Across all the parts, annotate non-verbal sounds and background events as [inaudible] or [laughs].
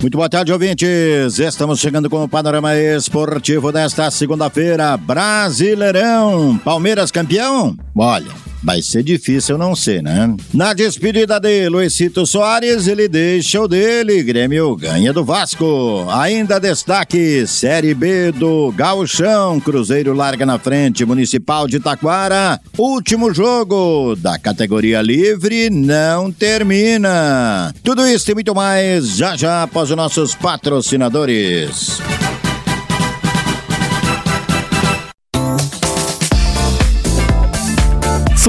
Muito boa tarde, ouvintes. Estamos chegando com o panorama esportivo desta segunda-feira. Brasileirão. Palmeiras campeão? Olha, Vai ser difícil não ser, né? Na despedida de Luizito Soares, ele deixa o dele. Grêmio ganha do Vasco. Ainda destaque: Série B do Gauchão. Cruzeiro larga na frente. Municipal de Taquara. Último jogo da categoria livre não termina. Tudo isso e muito mais já já após os nossos patrocinadores.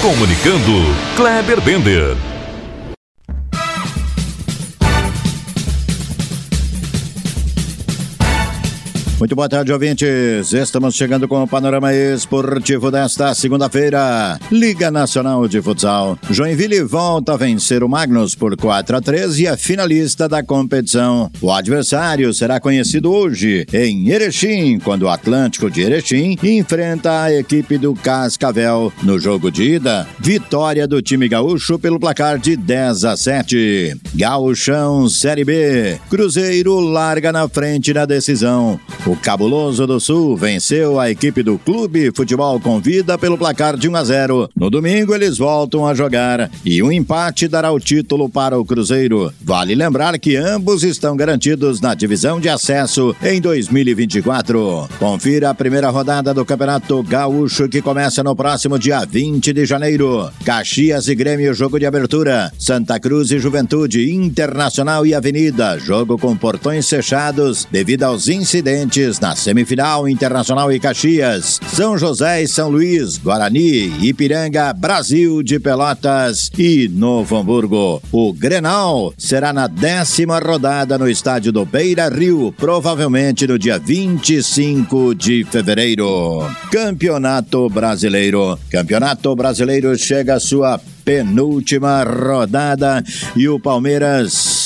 Comunicando, Kleber Bender. Muito boa tarde, ouvintes. Estamos chegando com o panorama esportivo desta segunda-feira. Liga Nacional de Futsal. Joinville volta a vencer o Magnus por 4 a 3 e é finalista da competição. O adversário será conhecido hoje em Erechim, quando o Atlântico de Erechim enfrenta a equipe do Cascavel. No jogo de ida, vitória do time gaúcho pelo placar de 10 a 7. Gaúchão Série B. Cruzeiro larga na frente na decisão. O Cabuloso do Sul venceu a equipe do Clube Futebol Convida pelo placar de 1 a 0. No domingo eles voltam a jogar e um empate dará o título para o Cruzeiro. Vale lembrar que ambos estão garantidos na divisão de acesso em 2024. Confira a primeira rodada do Campeonato Gaúcho que começa no próximo dia 20 de janeiro. Caxias e Grêmio jogo de abertura. Santa Cruz e Juventude Internacional e Avenida jogo com portões fechados devido aos incidentes na semifinal Internacional e Caxias, São José e São Luís, Guarani, Ipiranga, Brasil de Pelotas e Novo Hamburgo. O Grenal será na décima rodada no estádio do Beira Rio, provavelmente no dia 25 de fevereiro. Campeonato Brasileiro. Campeonato Brasileiro chega à sua penúltima rodada e o Palmeiras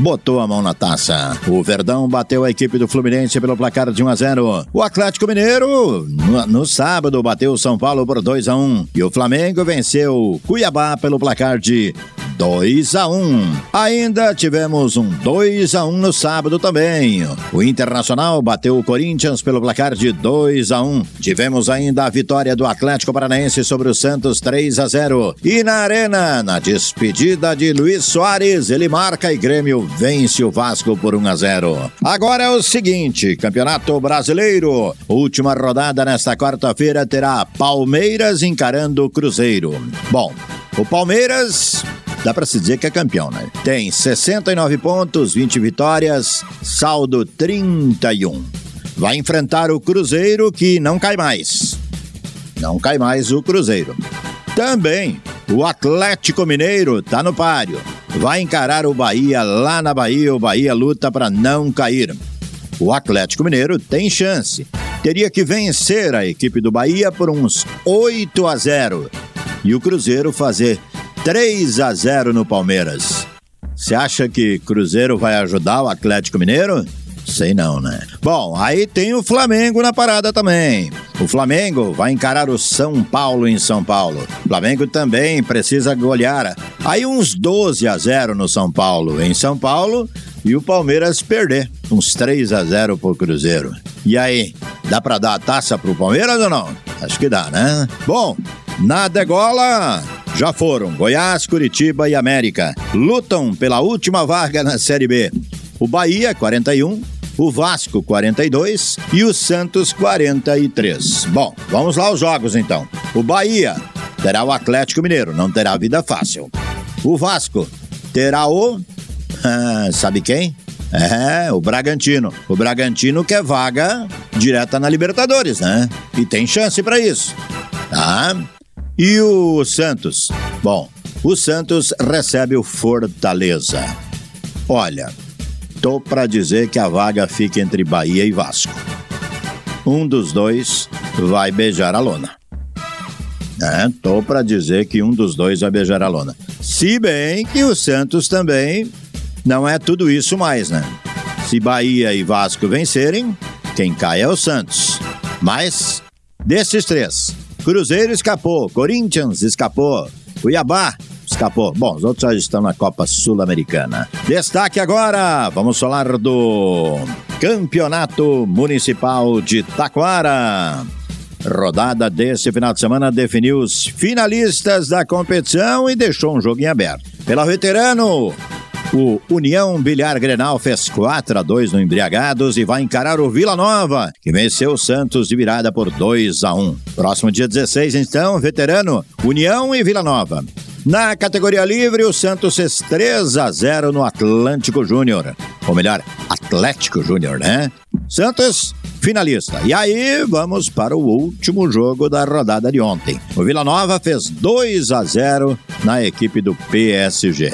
botou a mão na taça. O Verdão bateu a equipe do Fluminense pelo placar de 1 a 0. O Atlético Mineiro, no, no sábado, bateu o São Paulo por 2 a 1. E o Flamengo venceu Cuiabá pelo placar de 2 a 1. Ainda tivemos um 2 a 1 no sábado também. O Internacional bateu o Corinthians pelo placar de 2 a 1. Tivemos ainda a vitória do Atlético Paranaense sobre o Santos 3 a 0. E na Arena, na despedida de Luiz Soares, ele marca e Grêmio vence o Vasco por 1 a 0. Agora é o seguinte, Campeonato Brasileiro, última rodada nesta quarta-feira terá Palmeiras encarando o Cruzeiro. Bom, o Palmeiras dá para se dizer que é campeão, né? Tem 69 pontos, 20 vitórias, saldo 31. Vai enfrentar o Cruzeiro que não cai mais. Não cai mais o Cruzeiro. Também o Atlético Mineiro tá no páreo. Vai encarar o Bahia lá na Bahia. O Bahia luta para não cair. O Atlético Mineiro tem chance. Teria que vencer a equipe do Bahia por uns 8 a 0 e o Cruzeiro fazer 3 a 0 no Palmeiras. Você acha que Cruzeiro vai ajudar o Atlético Mineiro? Sei não, né? Bom, aí tem o Flamengo na parada também. O Flamengo vai encarar o São Paulo em São Paulo. O Flamengo também precisa golear. Aí uns 12 a 0 no São Paulo. Em São Paulo e o Palmeiras perder. Uns 3 a 0 pro Cruzeiro. E aí, dá pra dar a taça pro Palmeiras ou não? Acho que dá, né? Bom, na degola, já foram Goiás, Curitiba e América. Lutam pela última vaga na Série B. O Bahia, 41, o Vasco 42 e o Santos 43. Bom, vamos lá os jogos então. O Bahia terá o Atlético Mineiro, não terá vida fácil. O Vasco terá o. Ah, [laughs] sabe quem? É, o Bragantino. O Bragantino quer vaga direta na Libertadores, né? E tem chance para isso. Tá? E o Santos? Bom, o Santos recebe o Fortaleza. Olha, tô para dizer que a vaga fica entre Bahia e Vasco. Um dos dois vai beijar a lona. É, tô para dizer que um dos dois vai beijar a lona. Se bem que o Santos também não é tudo isso mais, né? Se Bahia e Vasco vencerem, quem cai é o Santos. Mas, desses três, Cruzeiro escapou, Corinthians escapou, Cuiabá escapou. Bom, os outros já estão na Copa Sul-Americana. Destaque agora, vamos falar do Campeonato Municipal de Taquara. Rodada desse final de semana definiu os finalistas da competição e deixou um jogo em aberto. Pela veterano, o União Bilhar Grenal fez 4 a 2 no Embriagados e vai encarar o Vila Nova, que venceu o Santos de virada por 2 a 1. Próximo dia 16, então, veterano, União e Vila Nova. Na categoria livre, o Santos fez 3 a 0 no Atlântico Júnior. Ou melhor, Atlético Júnior, né? Santos, finalista. E aí, vamos para o último jogo da rodada de ontem. O Vila Nova fez 2 a 0 na equipe do PSG.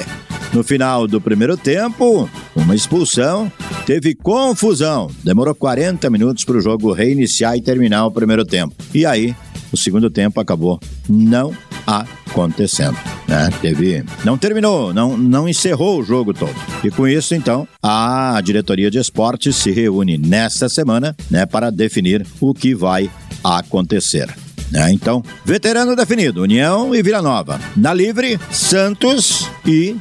No final do primeiro tempo, uma expulsão, teve confusão. Demorou 40 minutos para o jogo reiniciar e terminar o primeiro tempo. E aí, o segundo tempo acabou não acontecendo. Né? Teve, não terminou, não, não encerrou o jogo todo. E com isso, então, a diretoria de esportes se reúne nesta semana né, para definir o que vai acontecer. Né? Então, veterano definido, União e Vila Nova. Na livre, Santos e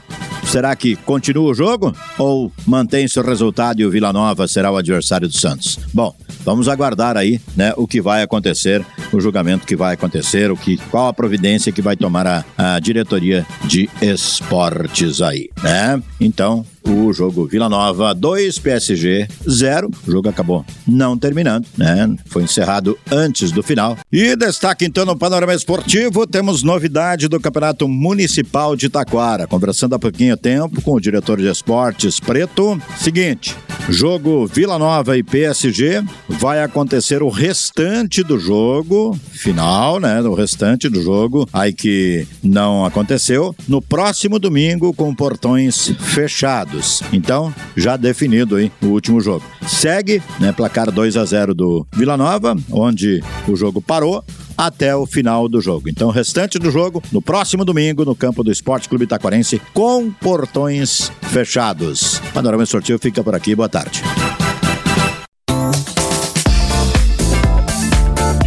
Será que continua o jogo ou mantém-se o resultado e o Vila Nova será o adversário do Santos? Bom, vamos aguardar aí, né, o que vai acontecer, o julgamento que vai acontecer, o que, qual a providência que vai tomar a, a diretoria de esportes aí, né? Então, o jogo Vila Nova 2, PSG 0. O jogo acabou não terminando, né? Foi encerrado antes do final. E destaque então no panorama esportivo, temos novidade do Campeonato Municipal de Taquara. Conversando há pouquinho tempo com o diretor de esportes Preto. Seguinte, jogo Vila Nova e PSG vai acontecer o restante do jogo, final, né? O restante do jogo, aí que não aconteceu, no próximo domingo com portões fechados. Então, já definido aí o último jogo. Segue, né, placar 2 a 0 do Vila Nova, onde o jogo parou até o final do jogo. Então, restante do jogo no próximo domingo no campo do Esporte Clube Itaquarense com portões fechados. Panorama Esportivo fica por aqui. Boa tarde.